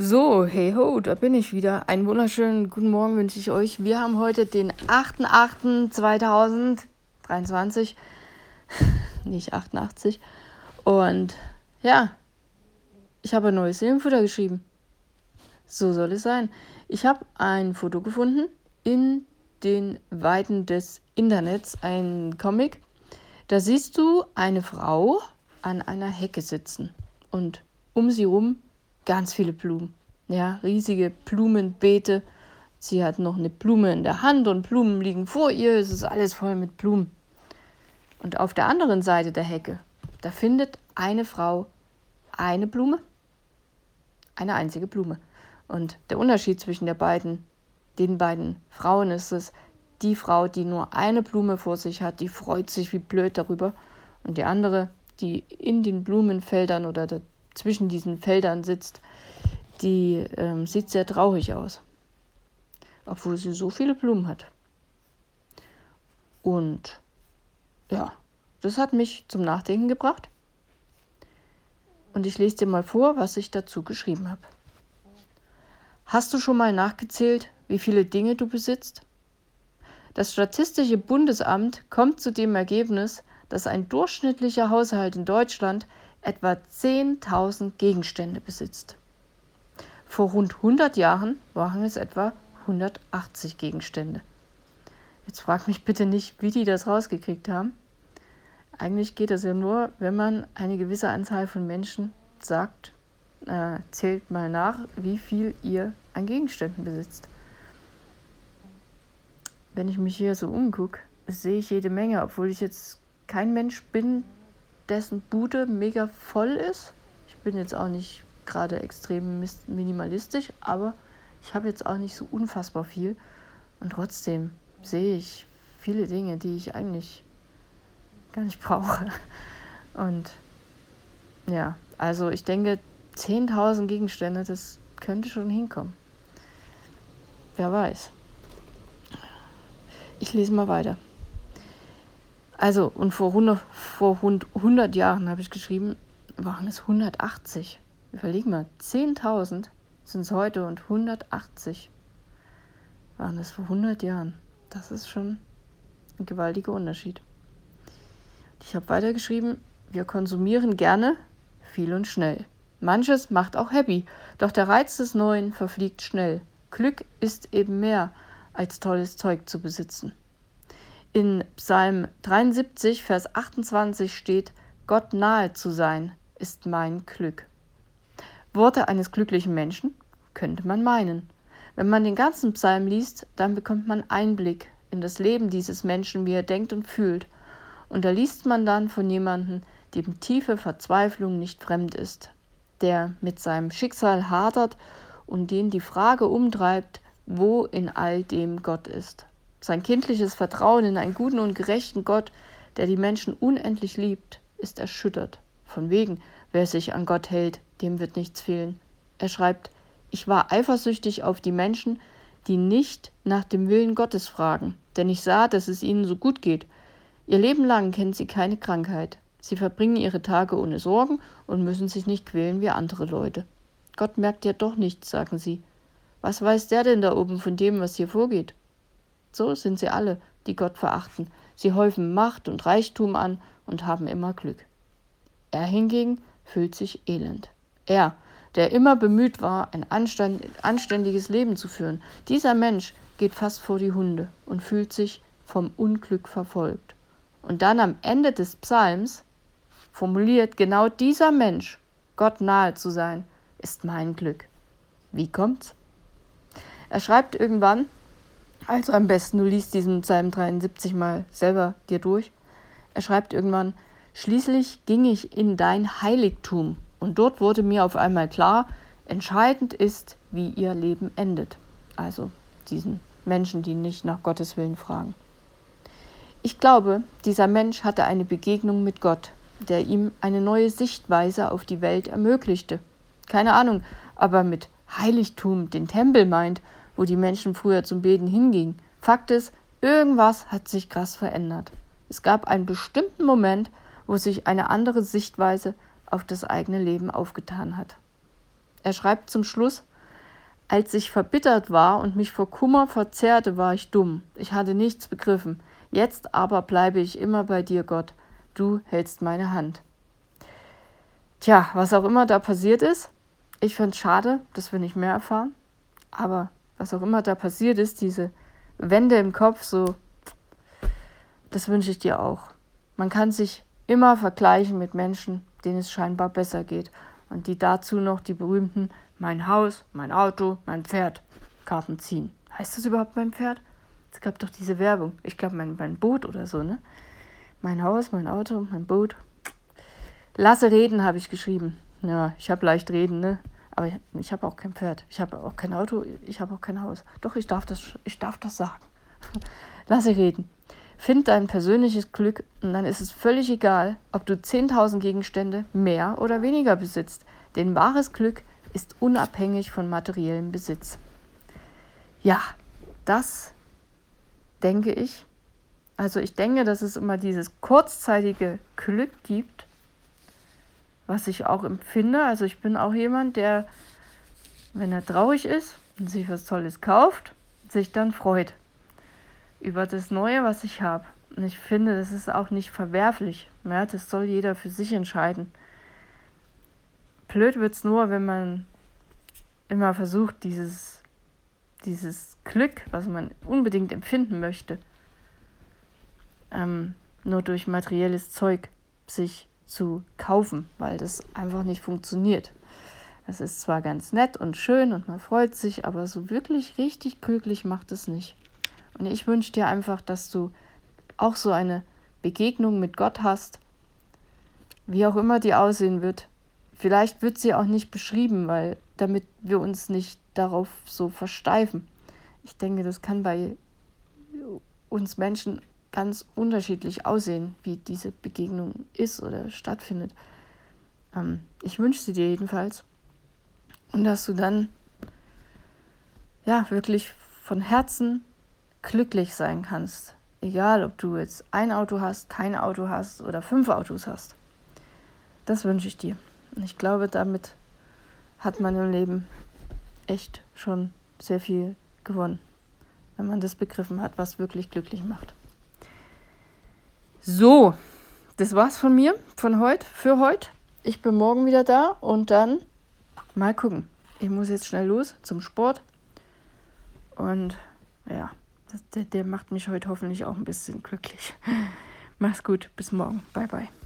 So, hey ho, da bin ich wieder. Einen wunderschönen guten Morgen wünsche ich euch. Wir haben heute den 8.8.2023, nicht 88. Und ja, ich habe ein neues Seelenfutter geschrieben. So soll es sein. Ich habe ein Foto gefunden in den Weiten des Internets, ein Comic. Da siehst du eine Frau an einer Hecke sitzen und um sie rum ganz viele Blumen. Ja, riesige Blumenbeete. Sie hat noch eine Blume in der Hand und Blumen liegen vor ihr. Es ist alles voll mit Blumen. Und auf der anderen Seite der Hecke, da findet eine Frau eine Blume. Eine einzige Blume. Und der Unterschied zwischen der beiden, den beiden Frauen ist es, die Frau, die nur eine Blume vor sich hat, die freut sich wie blöd darüber. Und die andere, die in den Blumenfeldern oder zwischen diesen Feldern sitzt, die ähm, sieht sehr traurig aus, obwohl sie so viele Blumen hat. Und ja, das hat mich zum Nachdenken gebracht. Und ich lese dir mal vor, was ich dazu geschrieben habe. Hast du schon mal nachgezählt, wie viele Dinge du besitzt? Das Statistische Bundesamt kommt zu dem Ergebnis, dass ein durchschnittlicher Haushalt in Deutschland etwa 10.000 Gegenstände besitzt. Vor rund 100 Jahren waren es etwa 180 Gegenstände. Jetzt frag mich bitte nicht, wie die das rausgekriegt haben. Eigentlich geht das ja nur, wenn man eine gewisse Anzahl von Menschen sagt, äh, zählt mal nach, wie viel ihr an Gegenständen besitzt. Wenn ich mich hier so umgucke, sehe ich jede Menge, obwohl ich jetzt kein Mensch bin, dessen Bude mega voll ist. Ich bin jetzt auch nicht gerade extrem minimalistisch, aber ich habe jetzt auch nicht so unfassbar viel. Und trotzdem sehe ich viele Dinge, die ich eigentlich gar nicht brauche. Und ja, also ich denke, 10.000 Gegenstände, das könnte schon hinkommen. Wer weiß. Ich lese mal weiter. Also, und vor 100, vor 100 Jahren habe ich geschrieben, waren es 180. Überleg mal, 10.000 sind es heute und 180 waren es vor 100 Jahren. Das ist schon ein gewaltiger Unterschied. Ich habe weitergeschrieben, wir konsumieren gerne, viel und schnell. Manches macht auch happy, doch der Reiz des Neuen verfliegt schnell. Glück ist eben mehr, als tolles Zeug zu besitzen. In Psalm 73, Vers 28 steht, Gott nahe zu sein ist mein Glück. Worte eines glücklichen Menschen, könnte man meinen. Wenn man den ganzen Psalm liest, dann bekommt man Einblick in das Leben dieses Menschen, wie er denkt und fühlt. Und da liest man dann von jemandem, dem tiefe Verzweiflung nicht fremd ist, der mit seinem Schicksal hadert und den die Frage umtreibt, wo in all dem Gott ist. Sein kindliches Vertrauen in einen guten und gerechten Gott, der die Menschen unendlich liebt, ist erschüttert. Von wegen, wer sich an Gott hält, dem wird nichts fehlen. Er schreibt, ich war eifersüchtig auf die Menschen, die nicht nach dem Willen Gottes fragen, denn ich sah, dass es ihnen so gut geht. Ihr Leben lang kennen sie keine Krankheit. Sie verbringen ihre Tage ohne Sorgen und müssen sich nicht quälen wie andere Leute. Gott merkt ja doch nichts, sagen sie. Was weiß der denn da oben von dem, was hier vorgeht? So sind sie alle, die Gott verachten. Sie häufen Macht und Reichtum an und haben immer Glück. Er hingegen fühlt sich elend. Er, der immer bemüht war, ein anständiges Leben zu führen, dieser Mensch geht fast vor die Hunde und fühlt sich vom Unglück verfolgt. Und dann am Ende des Psalms formuliert genau dieser Mensch, Gott nahe zu sein, ist mein Glück. Wie kommt's? Er schreibt irgendwann, also am besten du liest diesen Psalm 73 mal selber dir durch. Er schreibt irgendwann, schließlich ging ich in dein Heiligtum und dort wurde mir auf einmal klar, entscheidend ist, wie ihr Leben endet. Also diesen Menschen, die nicht nach Gottes Willen fragen. Ich glaube, dieser Mensch hatte eine Begegnung mit Gott, der ihm eine neue Sichtweise auf die Welt ermöglichte. Keine Ahnung, aber mit Heiligtum den Tempel meint, wo die Menschen früher zum Beten hingingen. Fakt ist, irgendwas hat sich krass verändert. Es gab einen bestimmten Moment, wo sich eine andere Sichtweise auf das eigene Leben aufgetan hat. Er schreibt zum Schluss, als ich verbittert war und mich vor Kummer verzehrte, war ich dumm. Ich hatte nichts begriffen. Jetzt aber bleibe ich immer bei dir, Gott. Du hältst meine Hand. Tja, was auch immer da passiert ist, ich finde es schade, dass wir nicht mehr erfahren. Aber was auch immer da passiert ist, diese Wände im Kopf, so, das wünsche ich dir auch. Man kann sich immer vergleichen mit Menschen, denen es scheinbar besser geht und die dazu noch die berühmten mein Haus, mein Auto, mein Pferd Karten ziehen. Heißt das überhaupt mein Pferd? Es gab doch diese Werbung. Ich glaube, mein, mein Boot oder so, ne? Mein Haus, mein Auto, mein Boot. Lasse reden, habe ich geschrieben. Ja, ich habe leicht reden, ne? Aber ich, habe auch kein Pferd. Ich habe auch kein Auto. Ich habe auch kein Haus. Doch, ich darf das, ich darf das sagen. Lasse reden. Find dein persönliches Glück und dann ist es völlig egal, ob du 10.000 Gegenstände mehr oder weniger besitzt. Denn wahres Glück ist unabhängig von materiellem Besitz. Ja, das denke ich. Also ich denke, dass es immer dieses kurzzeitige Glück gibt, was ich auch empfinde. Also ich bin auch jemand, der, wenn er traurig ist und sich was Tolles kauft, sich dann freut über das Neue, was ich habe. Und ich finde, das ist auch nicht verwerflich. Ja, das soll jeder für sich entscheiden. Blöd wird es nur, wenn man immer versucht, dieses, dieses Glück, was man unbedingt empfinden möchte, ähm, nur durch materielles Zeug sich zu kaufen, weil das einfach nicht funktioniert. Das ist zwar ganz nett und schön und man freut sich, aber so wirklich richtig glücklich macht es nicht. Und ich wünsche dir einfach, dass du auch so eine Begegnung mit Gott hast, wie auch immer die aussehen wird. Vielleicht wird sie auch nicht beschrieben, weil damit wir uns nicht darauf so versteifen. Ich denke, das kann bei uns Menschen ganz unterschiedlich aussehen, wie diese Begegnung ist oder stattfindet. Ähm, ich wünsche sie dir jedenfalls. Und dass du dann ja wirklich von Herzen glücklich sein kannst. Egal, ob du jetzt ein Auto hast, kein Auto hast oder fünf Autos hast. Das wünsche ich dir. Und ich glaube, damit hat man im Leben echt schon sehr viel gewonnen, wenn man das begriffen hat, was wirklich glücklich macht. So, das war's von mir, von heute, für heute. Ich bin morgen wieder da und dann mal gucken. Ich muss jetzt schnell los zum Sport. Und ja, der, der macht mich heute hoffentlich auch ein bisschen glücklich. Mach's gut, bis morgen. Bye, bye.